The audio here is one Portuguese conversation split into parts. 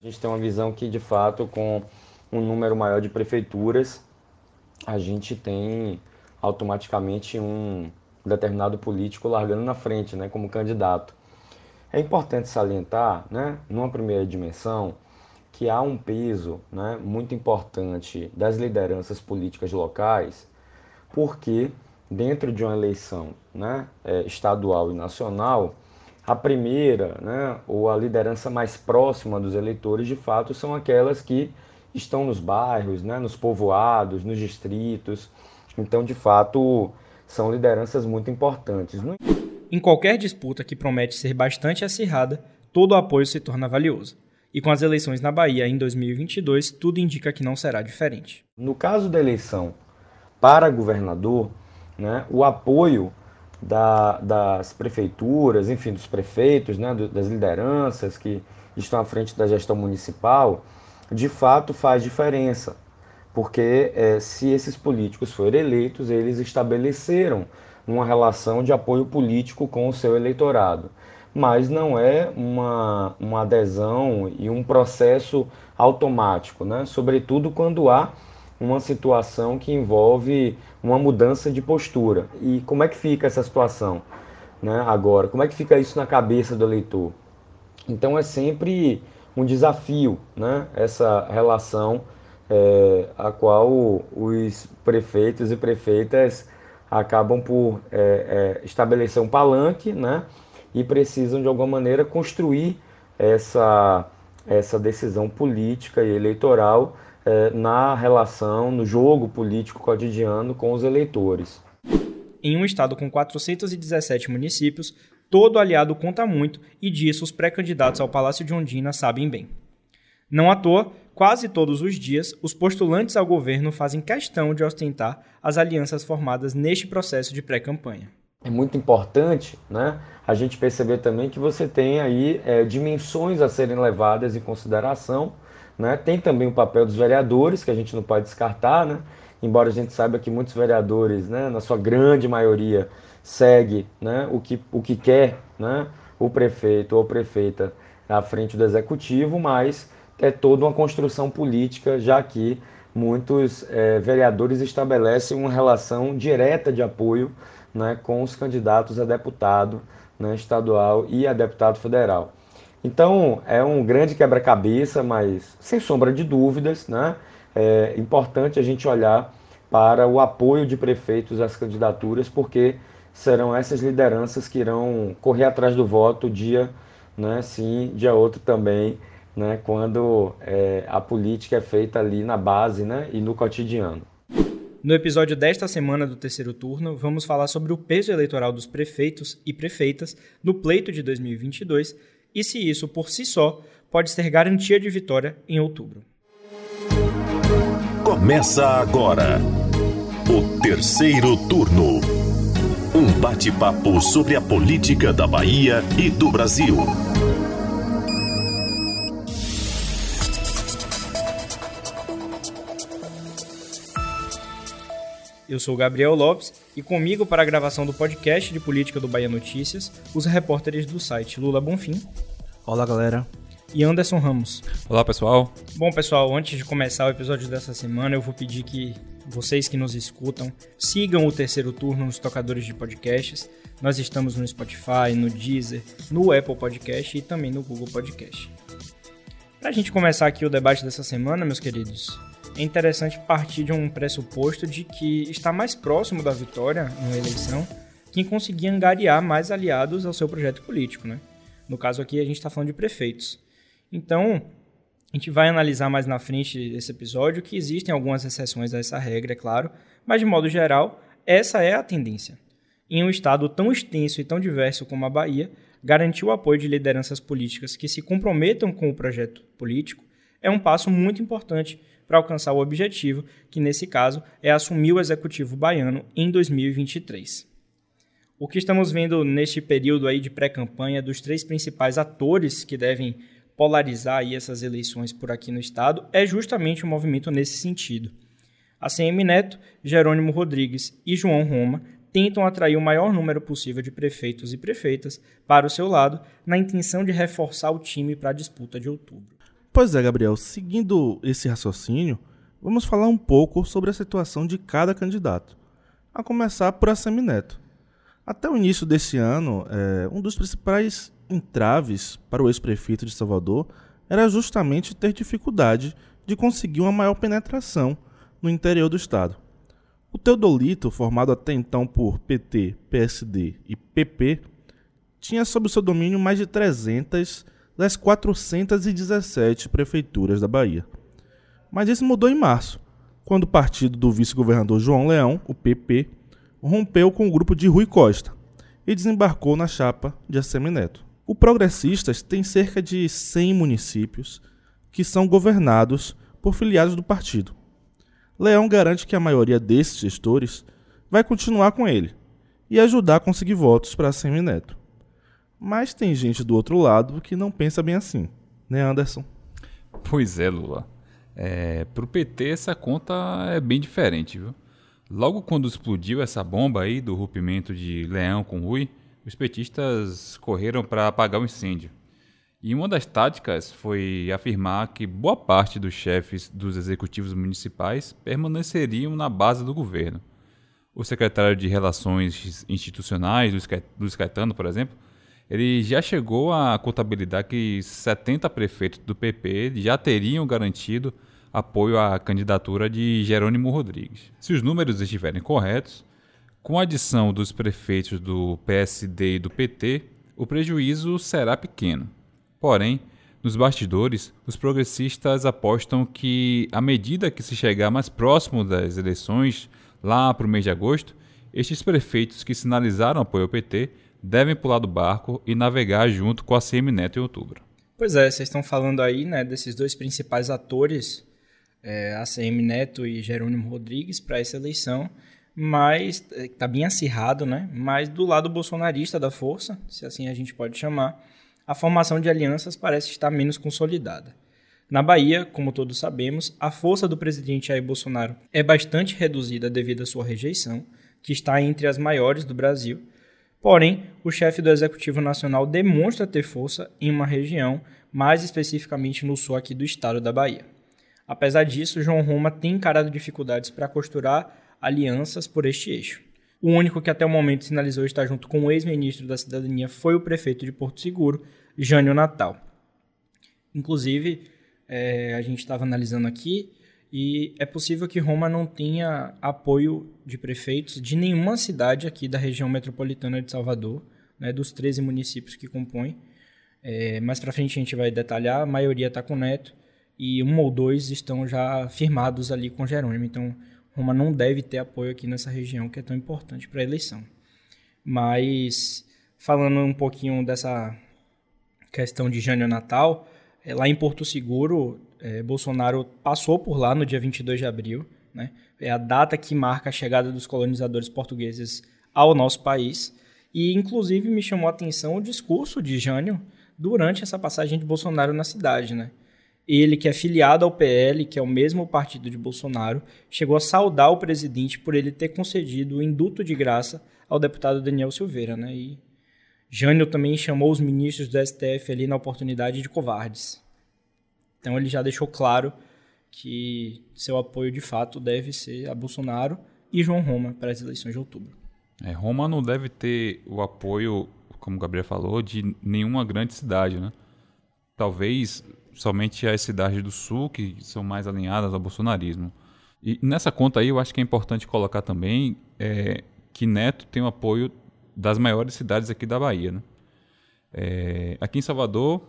A gente tem uma visão que, de fato, com um número maior de prefeituras, a gente tem automaticamente um determinado político largando na frente, né, como candidato. É importante salientar, né, numa primeira dimensão, que há um peso né, muito importante das lideranças políticas locais, porque dentro de uma eleição né, é, estadual e nacional, a primeira, né, ou a liderança mais próxima dos eleitores, de fato, são aquelas que estão nos bairros, né, nos povoados, nos distritos. Então, de fato, são lideranças muito importantes. Em qualquer disputa que promete ser bastante acirrada, todo o apoio se torna valioso. E com as eleições na Bahia em 2022, tudo indica que não será diferente. No caso da eleição para governador, né, o apoio da, das prefeituras, enfim, dos prefeitos, né, das lideranças que estão à frente da gestão municipal, de fato faz diferença. Porque é, se esses políticos forem eleitos, eles estabeleceram uma relação de apoio político com o seu eleitorado. Mas não é uma, uma adesão e um processo automático, né? sobretudo quando há uma situação que envolve uma mudança de postura. E como é que fica essa situação né, agora? Como é que fica isso na cabeça do eleitor? Então é sempre um desafio né, essa relação é, a qual os prefeitos e prefeitas acabam por é, é, estabelecer um palanque né, e precisam de alguma maneira construir essa, essa decisão política e eleitoral é, na relação, no jogo político cotidiano com os eleitores. Em um estado com 417 municípios, todo aliado conta muito e disso os pré-candidatos ao Palácio de Ondina sabem bem. Não à toa, quase todos os dias, os postulantes ao governo fazem questão de ostentar as alianças formadas neste processo de pré-campanha. É muito importante né, a gente perceber também que você tem aí é, dimensões a serem levadas em consideração né? Tem também o papel dos vereadores, que a gente não pode descartar, né? embora a gente saiba que muitos vereadores, né, na sua grande maioria, segue né, o, que, o que quer né, o prefeito ou prefeita à frente do executivo, mas é toda uma construção política, já que muitos é, vereadores estabelecem uma relação direta de apoio né, com os candidatos a deputado né, estadual e a deputado federal. Então é um grande quebra-cabeça, mas sem sombra de dúvidas, né? É importante a gente olhar para o apoio de prefeitos às candidaturas, porque serão essas lideranças que irão correr atrás do voto dia né, sim, dia outro também, né, quando é, a política é feita ali na base né, e no cotidiano. No episódio desta semana do terceiro turno, vamos falar sobre o peso eleitoral dos prefeitos e prefeitas no pleito de 2022 e se isso por si só pode ser garantia de vitória em outubro. Começa agora o terceiro turno. Um bate-papo sobre a política da Bahia e do Brasil. Eu sou Gabriel Lopes e comigo para a gravação do podcast de política do Bahia Notícias, os repórteres do site Lula Bonfim. Olá, galera. E Anderson Ramos. Olá, pessoal. Bom, pessoal, antes de começar o episódio dessa semana, eu vou pedir que vocês que nos escutam sigam o terceiro turno nos tocadores de podcasts. Nós estamos no Spotify, no Deezer, no Apple Podcast e também no Google Podcast. Para a gente começar aqui o debate dessa semana, meus queridos, é interessante partir de um pressuposto de que está mais próximo da vitória numa eleição quem conseguir angariar mais aliados ao seu projeto político, né? No caso aqui, a gente está falando de prefeitos. Então, a gente vai analisar mais na frente desse episódio que existem algumas exceções a essa regra, é claro, mas de modo geral, essa é a tendência. Em um estado tão extenso e tão diverso como a Bahia, garantir o apoio de lideranças políticas que se comprometam com o projeto político é um passo muito importante para alcançar o objetivo, que nesse caso é assumir o executivo baiano em 2023. O que estamos vendo neste período aí de pré-campanha dos três principais atores que devem polarizar aí essas eleições por aqui no estado é justamente um movimento nesse sentido. A CM Neto, Jerônimo Rodrigues e João Roma tentam atrair o maior número possível de prefeitos e prefeitas para o seu lado, na intenção de reforçar o time para a disputa de outubro. Pois é, Gabriel, seguindo esse raciocínio, vamos falar um pouco sobre a situação de cada candidato, a começar por Assemineto. Até o início desse ano, é, um dos principais entraves para o ex-prefeito de Salvador era justamente ter dificuldade de conseguir uma maior penetração no interior do estado. O Teodolito, formado até então por PT, PSD e PP, tinha sob seu domínio mais de 300 das 417 prefeituras da Bahia. Mas isso mudou em março, quando o partido do vice-governador João Leão, o PP, rompeu com o grupo de Rui Costa e desembarcou na chapa de Assemineto. O Progressistas tem cerca de 100 municípios que são governados por filiados do partido. Leão garante que a maioria desses gestores vai continuar com ele e ajudar a conseguir votos para Assemineto. Mas tem gente do outro lado que não pensa bem assim, né, Anderson? Pois é, Lula. É, para o PT, essa conta é bem diferente, viu? Logo quando explodiu essa bomba aí do rompimento de Leão com Rui, os petistas correram para apagar o incêndio. E uma das táticas foi afirmar que boa parte dos chefes dos executivos municipais permaneceriam na base do governo. O secretário de Relações Institucionais, Luiz Caetano, por exemplo, ele já chegou a contabilizar que 70 prefeitos do PP já teriam garantido apoio à candidatura de Jerônimo Rodrigues. Se os números estiverem corretos, com a adição dos prefeitos do PSD e do PT, o prejuízo será pequeno. Porém, nos bastidores, os progressistas apostam que, à medida que se chegar mais próximo das eleições, lá para o mês de agosto, estes prefeitos que sinalizaram apoio ao PT devem pular do barco e navegar junto com a CM Neto em outubro. Pois é, vocês estão falando aí né, desses dois principais atores, é, ACM Neto e Jerônimo Rodrigues, para essa eleição, mas está é, bem acirrado, né? Mas do lado bolsonarista da força, se assim a gente pode chamar, a formação de alianças parece estar menos consolidada. Na Bahia, como todos sabemos, a força do presidente Jair Bolsonaro é bastante reduzida devido à sua rejeição, que está entre as maiores do Brasil, Porém, o chefe do Executivo Nacional demonstra ter força em uma região, mais especificamente no sul aqui do estado da Bahia. Apesar disso, João Roma tem encarado dificuldades para costurar alianças por este eixo. O único que até o momento sinalizou estar junto com o ex-ministro da Cidadania foi o prefeito de Porto Seguro, Jânio Natal. Inclusive, é, a gente estava analisando aqui, e é possível que Roma não tenha apoio de prefeitos de nenhuma cidade aqui da região metropolitana de Salvador, né, dos 13 municípios que compõem. É, mais para frente a gente vai detalhar, a maioria está com Neto e um ou dois estão já firmados ali com Jerônimo. Então, Roma não deve ter apoio aqui nessa região que é tão importante para a eleição. Mas, falando um pouquinho dessa questão de Jânio Natal, é, lá em Porto Seguro, é, Bolsonaro passou por lá no dia 22 de abril. Né? É a data que marca a chegada dos colonizadores portugueses ao nosso país. E, inclusive, me chamou a atenção o discurso de Jânio durante essa passagem de Bolsonaro na cidade. Né? Ele, que é filiado ao PL, que é o mesmo partido de Bolsonaro, chegou a saudar o presidente por ele ter concedido o induto de graça ao deputado Daniel Silveira. Né? E Jânio também chamou os ministros do STF ali na oportunidade de covardes. Então ele já deixou claro que seu apoio de fato deve ser a Bolsonaro e João Roma para as eleições de outubro. É, Roma não deve ter o apoio, como o Gabriel falou, de nenhuma grande cidade, né? Talvez somente as cidades do sul que são mais alinhadas ao bolsonarismo. E nessa conta aí eu acho que é importante colocar também é, que Neto tem o apoio das maiores cidades aqui da Bahia, né? É, aqui em Salvador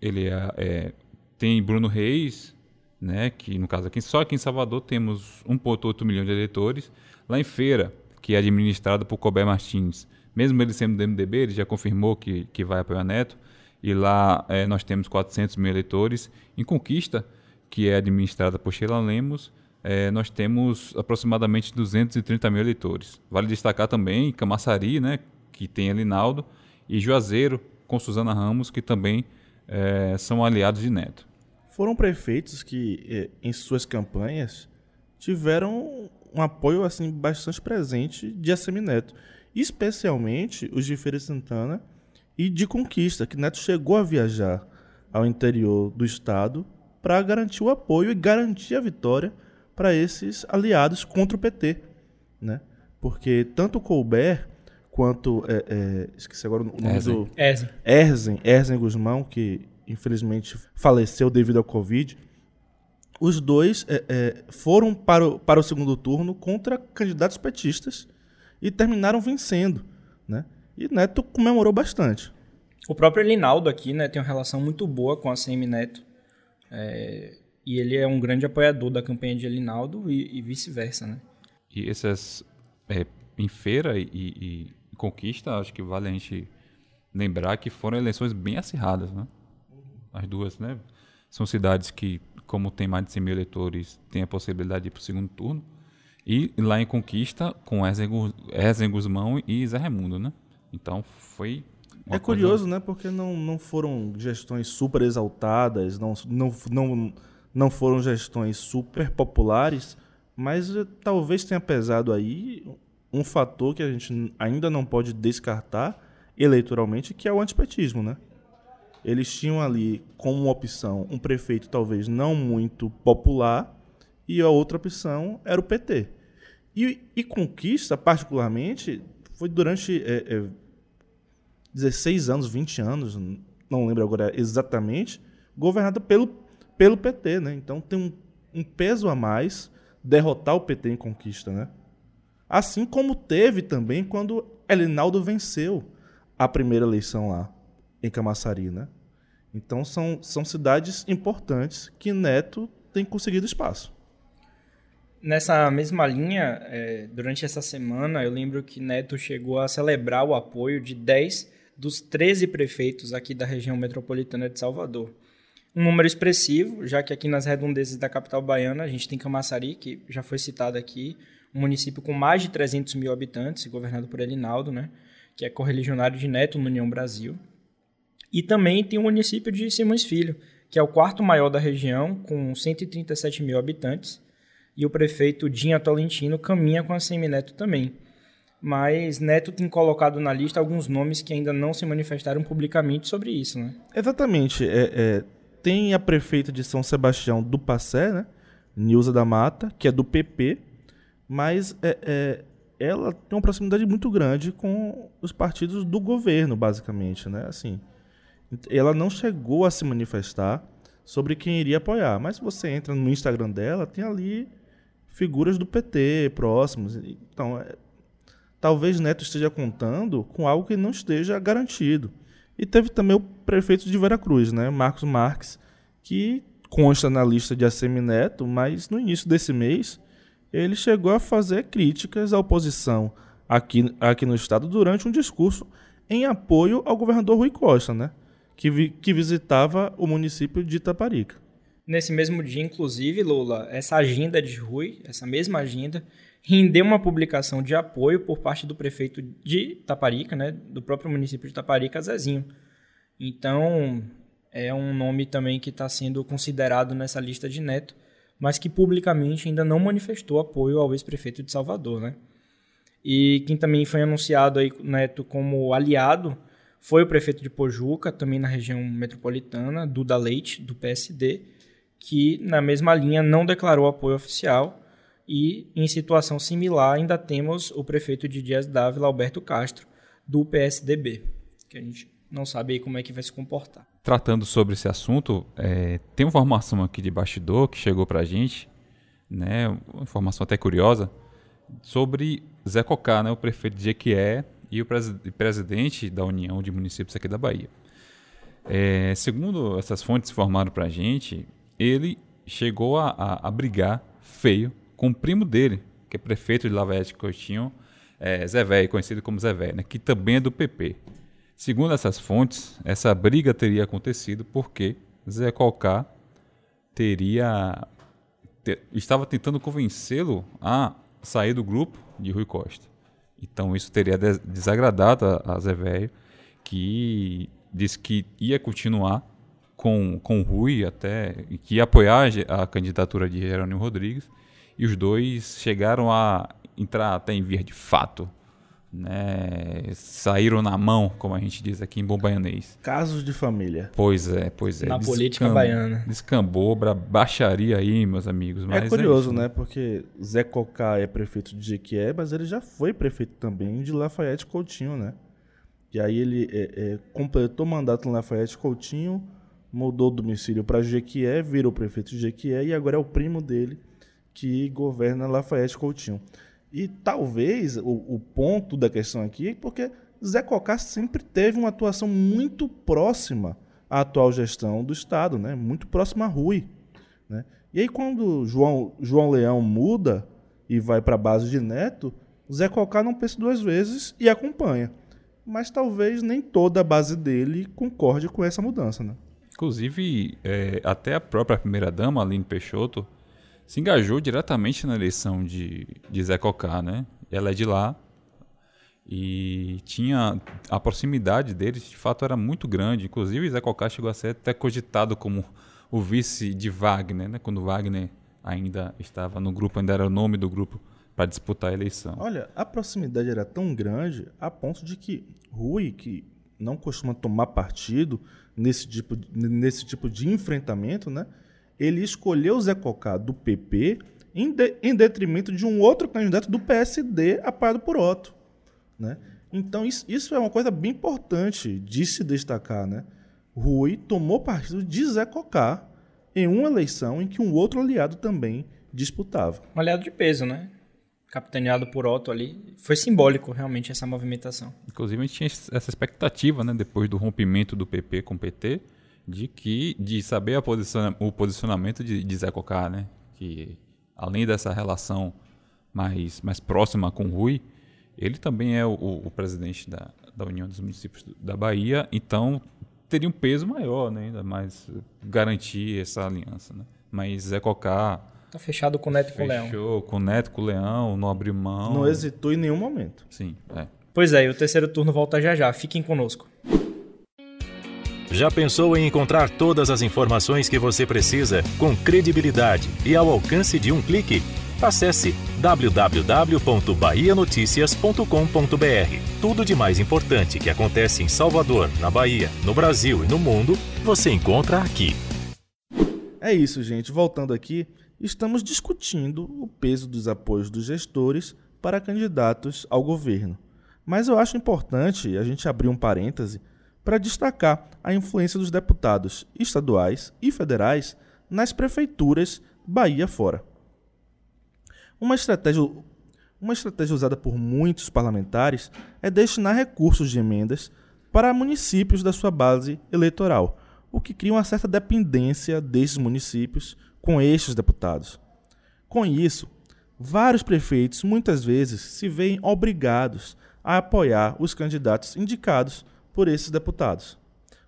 ele é, é tem Bruno Reis, né, que no caso aqui, só aqui em Salvador temos 1,8 milhão de eleitores. Lá em Feira, que é administrado por Colbert Martins, mesmo ele sendo do MDB, ele já confirmou que, que vai apoiar Neto. E lá é, nós temos 400 mil eleitores. Em Conquista, que é administrada por Sheila Lemos, é, nós temos aproximadamente 230 mil eleitores. Vale destacar também Camaçari, né, que tem Alinaldo, e Juazeiro, com Suzana Ramos, que também é, são aliados de Neto foram prefeitos que, eh, em suas campanhas, tiveram um apoio assim bastante presente de Assemineto, especialmente os de Feira Santana e de Conquista, que Neto chegou a viajar ao interior do Estado para garantir o apoio e garantir a vitória para esses aliados contra o PT. Né? Porque tanto Colbert quanto. É, é, esqueci agora o nome Erzen. do. Erzen. Erzen, Erzen Guzmão, que infelizmente faleceu devido ao Covid. Os dois é, é, foram para o, para o segundo turno contra candidatos petistas e terminaram vencendo. Né? E Neto comemorou bastante. O próprio Elinaldo aqui, né, tem uma relação muito boa com a CM Neto. É, e ele é um grande apoiador da campanha de Elinaldo e, e vice-versa, né? E essas é, em feira e, e- e conquista, acho que vale a gente lembrar que foram eleições bem acirradas, né? As duas, né? São cidades que, como tem mais de 100 mil eleitores, tem a possibilidade de ir para o segundo turno. E lá em Conquista, com Erzen Guzmão e Zé Raimundo, né? Então foi. uma é coisa- curioso, né? Porque não, não foram gestões super exaltadas, não, não, não, não foram gestões super populares, mas eh, talvez tenha pesado aí um fator que a gente ainda não pode descartar eleitoralmente, que é o antipetismo, né? Eles tinham ali como opção um prefeito talvez não muito popular e a outra opção era o PT. E, e Conquista, particularmente, foi durante é, é, 16 anos, 20 anos, não lembro agora exatamente, governada pelo, pelo PT, né? Então tem um, um peso a mais derrotar o PT em conquista, né? Assim como teve também quando Elinaldo venceu a primeira eleição lá em Camaçari, né? Então são, são cidades importantes que Neto tem conseguido espaço. Nessa mesma linha, é, durante essa semana, eu lembro que Neto chegou a celebrar o apoio de 10 dos 13 prefeitos aqui da região metropolitana de Salvador. Um número expressivo, já que aqui nas redondezas da capital baiana a gente tem Camaçari, que já foi citado aqui, um município com mais de 300 mil habitantes, governado por Elinaldo, né, que é correligionário de Neto no União Brasil. E também tem o município de Simões Filho, que é o quarto maior da região, com 137 mil habitantes, e o prefeito Dinha Tolentino caminha com a Semineto também. Mas Neto tem colocado na lista alguns nomes que ainda não se manifestaram publicamente sobre isso, né? Exatamente. É, é, tem a prefeita de São Sebastião do Passé, né? Nilza da Mata, que é do PP, mas é, é, ela tem uma proximidade muito grande com os partidos do governo, basicamente, né? Assim, ela não chegou a se manifestar sobre quem iria apoiar, mas se você entra no Instagram dela, tem ali figuras do PT próximos. Então, é, talvez Neto esteja contando com algo que não esteja garantido. E teve também o prefeito de Veracruz, né, Marcos Marques, que consta na lista de ACM Neto, mas no início desse mês ele chegou a fazer críticas à oposição aqui, aqui no estado durante um discurso em apoio ao governador Rui Costa, né, que, vi, que visitava o município de Itaparica. Nesse mesmo dia, inclusive, Lula, essa agenda de Rui, essa mesma agenda, rendeu uma publicação de apoio por parte do prefeito de Taparica, né, do próprio município de Taparica, Zezinho. Então, é um nome também que está sendo considerado nessa lista de Neto, mas que publicamente ainda não manifestou apoio ao ex-prefeito de Salvador, né? E quem também foi anunciado aí, Neto, como aliado foi o prefeito de Pojuca, também na região metropolitana, Duda Leite, do PSD, que na mesma linha não declarou apoio oficial, e em situação similar ainda temos o prefeito de Dias Dávila, Alberto Castro, do PSDB, que a gente não sabe como é que vai se comportar. Tratando sobre esse assunto, é, tem uma informação aqui de bastidor que chegou pra gente, né, uma informação até curiosa, sobre Zé Cocá, né, o prefeito de Jequié e o presi presidente da União de Municípios aqui da Bahia. É, segundo essas fontes informaram pra gente, ele chegou a, a, a brigar feio com o primo dele, que é prefeito de Lafayette Coutinho, é, Zé Véio, conhecido como Zé Véio, né, que também é do PP. Segundo essas fontes, essa briga teria acontecido porque Zé Cocá teria te, estava tentando convencê-lo a sair do grupo de Rui Costa. Então isso teria des desagradado a, a Zé Véio, que disse que ia continuar com, com Rui até que ia apoiar a candidatura de Jerônimo Rodrigues e os dois chegaram a entrar até em via de fato né, saíram na mão, como a gente diz aqui em bom baianês. Casos de família. Pois é, pois é. Na política baiana. Descambou pra baixaria aí, meus amigos. Mas é curioso, isso, né? Porque Zé Cocá é prefeito de Jequié, mas ele já foi prefeito também de Lafayette Coutinho, né? E aí ele é, é, completou o mandato em Lafayette Coutinho, mudou o domicílio para Jequié, virou prefeito de Jequié e agora é o primo dele que governa Lafayette Coutinho. E talvez o, o ponto da questão aqui é porque Zé Cocá sempre teve uma atuação muito próxima à atual gestão do Estado, né? muito próxima a Rui. Né? E aí quando João, João Leão muda e vai para a base de Neto, Zé Cocá não pensa duas vezes e acompanha. Mas talvez nem toda a base dele concorde com essa mudança. Né? Inclusive, é, até a própria primeira-dama, Aline Peixoto, se engajou diretamente na eleição de, de Zé Cocá, né? Ela é de lá e tinha a proximidade deles, de fato, era muito grande. Inclusive, Zé Cocá chegou a ser até cogitado como o vice de Wagner, né? Quando Wagner ainda estava no grupo, ainda era o nome do grupo para disputar a eleição. Olha, a proximidade era tão grande a ponto de que Rui, que não costuma tomar partido nesse tipo, nesse tipo de enfrentamento, né? Ele escolheu Zé Cocá do PP em, de- em detrimento de um outro candidato do PSD apoiado por Otto, né? Então isso, isso é uma coisa bem importante de se destacar, né? Rui tomou partido de Zé Cocá em uma eleição em que um outro aliado também disputava. Um aliado de peso, né? Capitaneado por Otto ali. Foi simbólico, realmente, essa movimentação. Inclusive, a gente tinha essa expectativa, né, depois do rompimento do PP com o PT, de que de saber a posiciona- o posicionamento de, de Zé Cocá, né? Que além dessa relação mais, mais próxima com o Rui, ele também é o, o- presidente da, da União dos Municípios da Bahia, então teria um peso maior, né? Ainda mais garantir essa aliança, né? Mas Zé Cocá Tá fechado com o Neto e com o Leão. fechou com o Neto, com o Leão, não abriu mão. Não hesitou em nenhum momento. Sim, é. Pois é, e o terceiro turno volta já já. Fiquem conosco. Já pensou em encontrar todas as informações que você precisa com credibilidade e ao alcance de um clique? Acesse www.bahianoticias.com.br. Tudo de mais importante que acontece em Salvador, na Bahia, no Brasil e no mundo, você encontra aqui. É isso, gente. Voltando aqui, estamos discutindo o peso dos apoios dos gestores para candidatos ao governo. Mas eu acho importante a gente abrir um parêntese para destacar a influência dos deputados estaduais e federais nas prefeituras Bahia fora. Uma estratégia, uma estratégia usada por muitos parlamentares é destinar recursos de emendas para municípios da sua base eleitoral, o que cria uma certa dependência desses municípios com estes deputados. Com isso, vários prefeitos muitas vezes se veem obrigados a apoiar os candidatos indicados por esses deputados,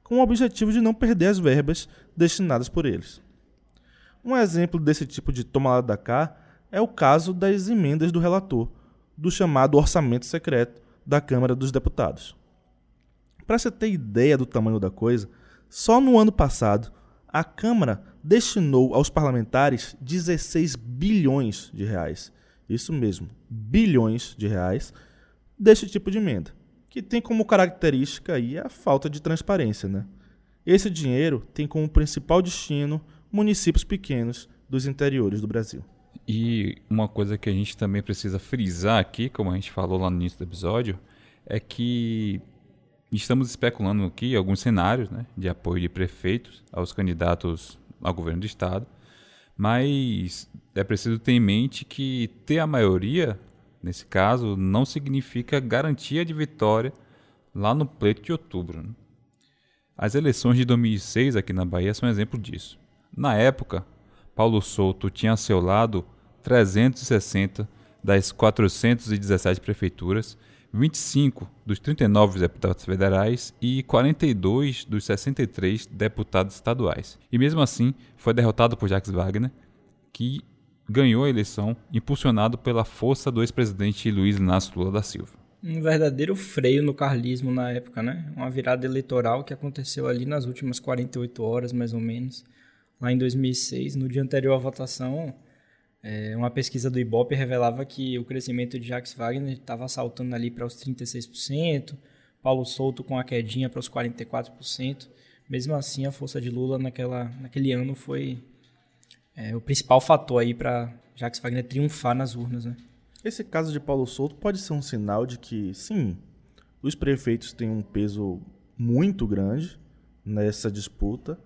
com o objetivo de não perder as verbas destinadas por eles. Um exemplo desse tipo de toma lá da cá é o caso das emendas do relator, do chamado orçamento secreto da Câmara dos Deputados. Para você ter ideia do tamanho da coisa, só no ano passado a Câmara destinou aos parlamentares 16 bilhões de reais. Isso mesmo, bilhões de reais deste tipo de emenda, que tem como característica aí a falta de transparência, né? Esse dinheiro tem como principal destino municípios pequenos dos interiores do Brasil. E uma coisa que a gente também precisa frisar aqui, como a gente falou lá no início do episódio, é que estamos especulando aqui alguns cenários né, de apoio de prefeitos aos candidatos ao governo do estado, mas é preciso ter em mente que ter a maioria, nesse caso, não significa garantia de vitória lá no pleito de outubro. né? As eleições de 2006 aqui na Bahia são um exemplo disso. Na época, Paulo Souto tinha a seu lado 360 das 417 prefeituras, 25 dos 39 deputados federais e 42 dos 63 deputados estaduais. E mesmo assim, foi derrotado por Jacques Wagner, que ganhou a eleição impulsionado pela força do ex-presidente Luiz Inácio Lula da Silva. Um verdadeiro freio no carlismo na época, né? Uma virada eleitoral que aconteceu ali nas últimas 48 horas, mais ou menos, lá em 2006. No dia anterior à votação, É, uma pesquisa do Ibope revelava que o crescimento de Jacques Wagner estava saltando ali para os 36%, Paulo Souto com a quedinha para os 44%. Mesmo assim, a força de Lula naquela, naquele ano foi é, o principal fator aí para Jacques Wagner triunfar nas urnas. Né? Esse caso de Paulo Souto pode ser um sinal de que, sim, os prefeitos têm um peso muito grande nessa disputa,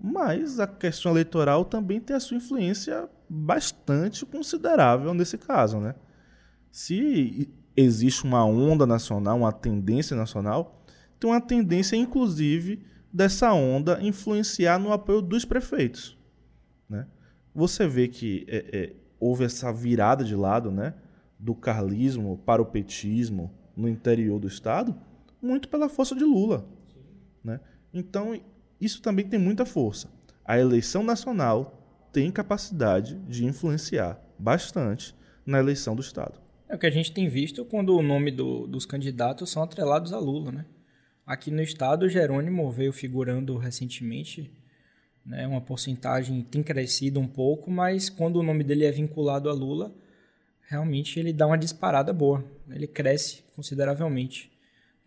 mas a questão eleitoral também tem a sua influência bastante considerável nesse caso, né? Se existe uma onda nacional, uma tendência nacional, tem uma tendência, inclusive, dessa onda influenciar no apoio dos prefeitos. Você vê que é, é, houve essa virada de lado né, do carlismo para o petismo no interior do Estado, muito pela força de Lula. Né? Então, isso também tem muita força. A eleição nacional tem capacidade de influenciar bastante na eleição do Estado. É o que a gente tem visto quando o nome do, dos candidatos são atrelados a Lula, né? Aqui no estado, Jerônimo veio figurando recentemente, né? Uma porcentagem tem crescido um pouco, mas quando o nome dele é vinculado a Lula, realmente ele dá uma disparada boa. Ele cresce consideravelmente.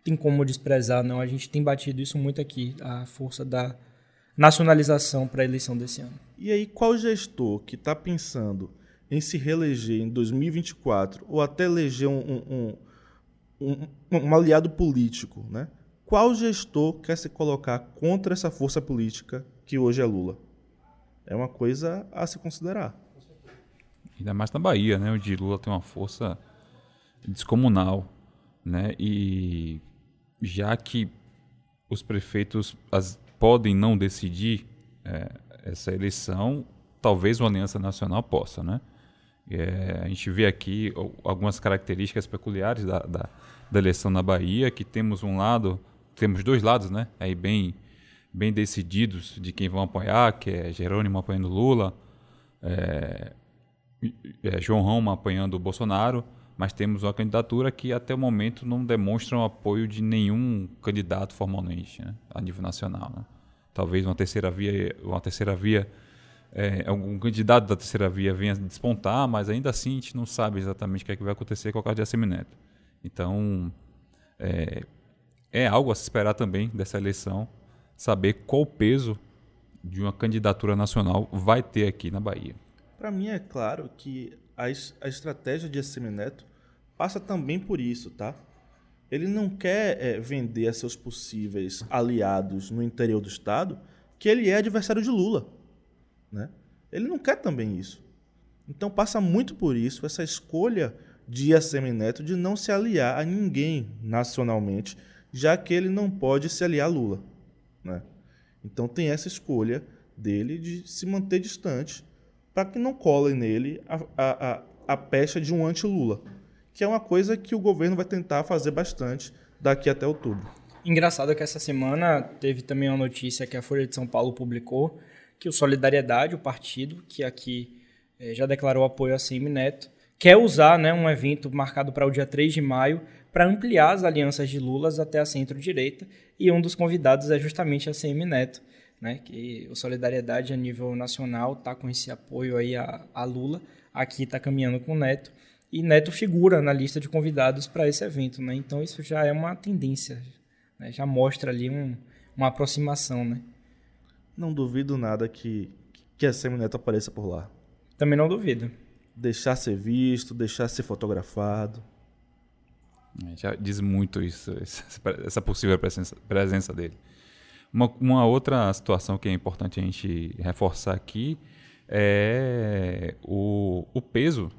Tem como desprezar, não? A gente tem batido isso muito aqui, a força da nacionalização para a eleição desse ano. E aí, qual gestor que está pensando em se reeleger em 2024 ou até eleger um, um, um, um, aliado político, né? qual gestor quer se colocar contra essa força política que hoje é Lula? É uma coisa a se considerar. Ainda mais na Bahia, né, onde Lula tem uma força descomunal, né? E já que os prefeitos as, podem não decidir é, essa eleição, talvez uma aliança nacional possa, né? É, a gente vê aqui algumas características peculiares da, da, da, eleição na Bahia, que temos um lado, temos dois lados, né? Aí bem, bem decididos de quem vão apoiar, que é Jerônimo apoiando Lula, é, é, João Roma apoiando Bolsonaro, mas temos uma candidatura que até o momento não demonstra o apoio de nenhum candidato formalmente, né? a nível nacional. Né? Talvez uma terceira via, uma terceira via é, algum candidato da terceira via venha despontar, mas ainda assim a gente não sabe exatamente o que, é que vai acontecer com o caso de Assemineto. Então, é, é algo a se esperar também dessa eleição, saber qual o peso de uma candidatura nacional vai ter aqui na Bahia. Para mim é claro que a, a estratégia de Assemineto passa também por isso, tá? Ele não quer é, vender a seus possíveis aliados no interior do Estado que ele é adversário de Lula. Né? Ele não quer também isso. Então passa muito por isso essa escolha de Assemineto de não se aliar a ninguém nacionalmente, já que ele não pode se aliar a Lula. Né? Então tem essa escolha dele de se manter distante para que não colem nele a, a, a, a pecha de um anti-Lula, que é uma coisa que o governo vai tentar fazer bastante daqui até outubro. Engraçado que essa semana teve também uma notícia que a Folha de São Paulo publicou que o Solidariedade, o partido, que aqui eh, já declarou apoio a Semi Neto, quer usar né, um evento marcado para o dia 3 de maio para ampliar as alianças de Lula até a centro-direita, e um dos convidados é justamente a Semi Neto, né, que o Solidariedade a nível nacional está com esse apoio aí a, a Lula, aqui está caminhando com o Neto, e Neto figura na lista de convidados para esse evento, né? Então isso já é uma tendência, né? já mostra ali um, uma aproximação, né? Não duvido nada que, que a Semineto apareça por lá. Também não duvido. Deixar ser visto, deixar ser fotografado. É, já diz muito isso, essa possível presença, presença dele. Uma, uma, outra situação que é importante a gente reforçar aqui é o, o peso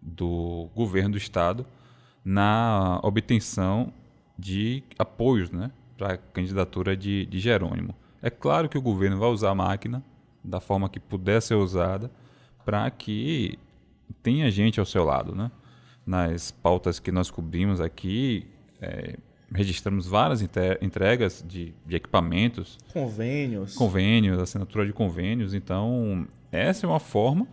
do governo do Estado na obtenção de apoios né, para a candidatura de, de Jerônimo. É claro que o governo vai usar a máquina da forma que puder ser usada para que tenha gente ao seu lado, né? Nas pautas que nós cobrimos aqui, é, registramos várias entregas de, de, equipamentos. Convênios. Convênios, assinatura de convênios. Então, essa é uma forma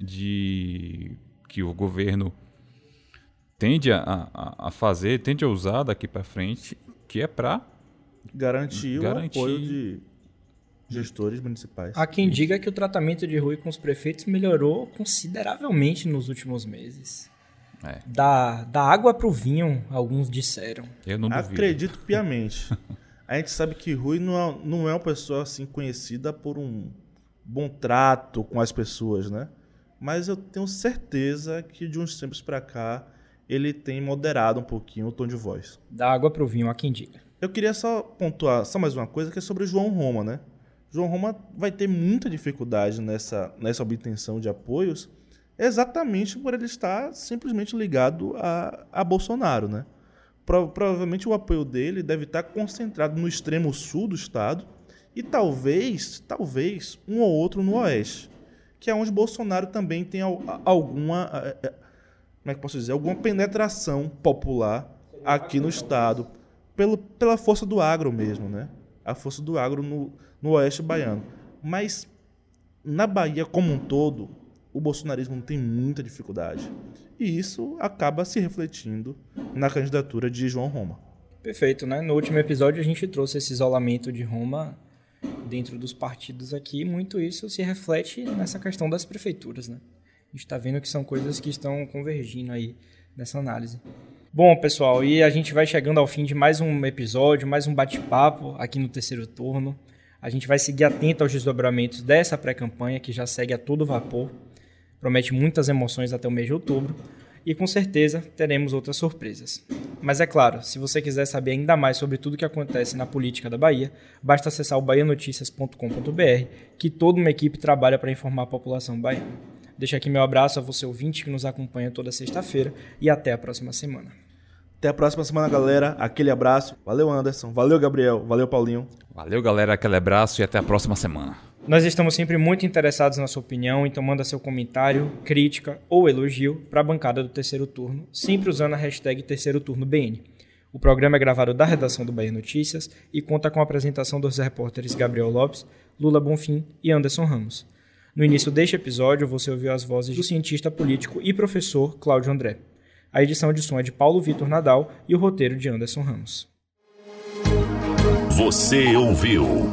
de que o governo tende a, a, a fazer, tende a usar daqui para frente, que é para garantir, garantir o apoio de, gestores municipais. Há quem diga que o tratamento de Rui com os prefeitos melhorou consideravelmente nos últimos meses. É. Da, da água pro vinho, alguns disseram. Eu não duvido. Acredito piamente. A gente sabe que Rui não é, não é uma pessoa assim conhecida por um bom trato com as pessoas, né? Mas eu tenho certeza que de uns tempos pra cá ele tem moderado um pouquinho o tom de voz. Da água pro vinho, há quem diga. Eu queria só pontuar só mais uma coisa que é sobre o João Roma, né? João Roma vai ter muita dificuldade nessa, nessa obtenção de apoios, exatamente por ele estar simplesmente ligado a, a Bolsonaro, né? Pro- provavelmente o apoio dele deve estar concentrado no extremo sul do estado e talvez, talvez, um ou outro no oeste, que é onde Bolsonaro também tem alguma, como é que posso dizer, alguma penetração popular aqui no estado, pelo, pela força do agro mesmo, né? A força do agro no, no oeste baiano. Mas na Bahia como um todo, o bolsonarismo tem muita dificuldade. E isso acaba se refletindo na candidatura de João Roma. Perfeito, né? No último episódio a gente trouxe esse isolamento de Roma dentro dos partidos aqui. Muito isso se reflete nessa questão das prefeituras, né? A gente está vendo que são coisas que estão convergindo aí nessa análise. Bom, pessoal, e a gente vai chegando ao fim de mais um episódio, mais um bate-papo aqui no terceiro turno. A gente vai seguir atento aos desdobramentos dessa pré-campanha que já segue a todo vapor. Promete muitas emoções até o mês de outubro e com certeza teremos outras surpresas. Mas é claro, se você quiser saber ainda mais sobre tudo o que acontece na política da Bahia, basta acessar o bahianoticias.com.br, que toda uma equipe trabalha para informar a população baiana. Deixo aqui meu abraço a você ouvinte que nos acompanha toda sexta-feira e até a próxima semana. Até a próxima semana, galera. Aquele abraço. Valeu, Anderson. Valeu, Gabriel. Valeu, Paulinho. Valeu, galera. Aquele abraço e até a próxima semana. Nós estamos sempre muito interessados na sua opinião, então manda seu comentário, crítica ou elogio para a bancada do terceiro turno, sempre usando a hashtag terceiro turno BN. O programa é gravado da redação do Bahia Notícias e conta com a apresentação dos repórteres Gabriel Lopes, Lula Bonfim e Anderson Ramos. No início deste episódio, você ouviu as vozes do cientista político e professor Cláudio André. A edição de som é de Paulo Vitor Nadal e o roteiro de Anderson Ramos. Você ouviu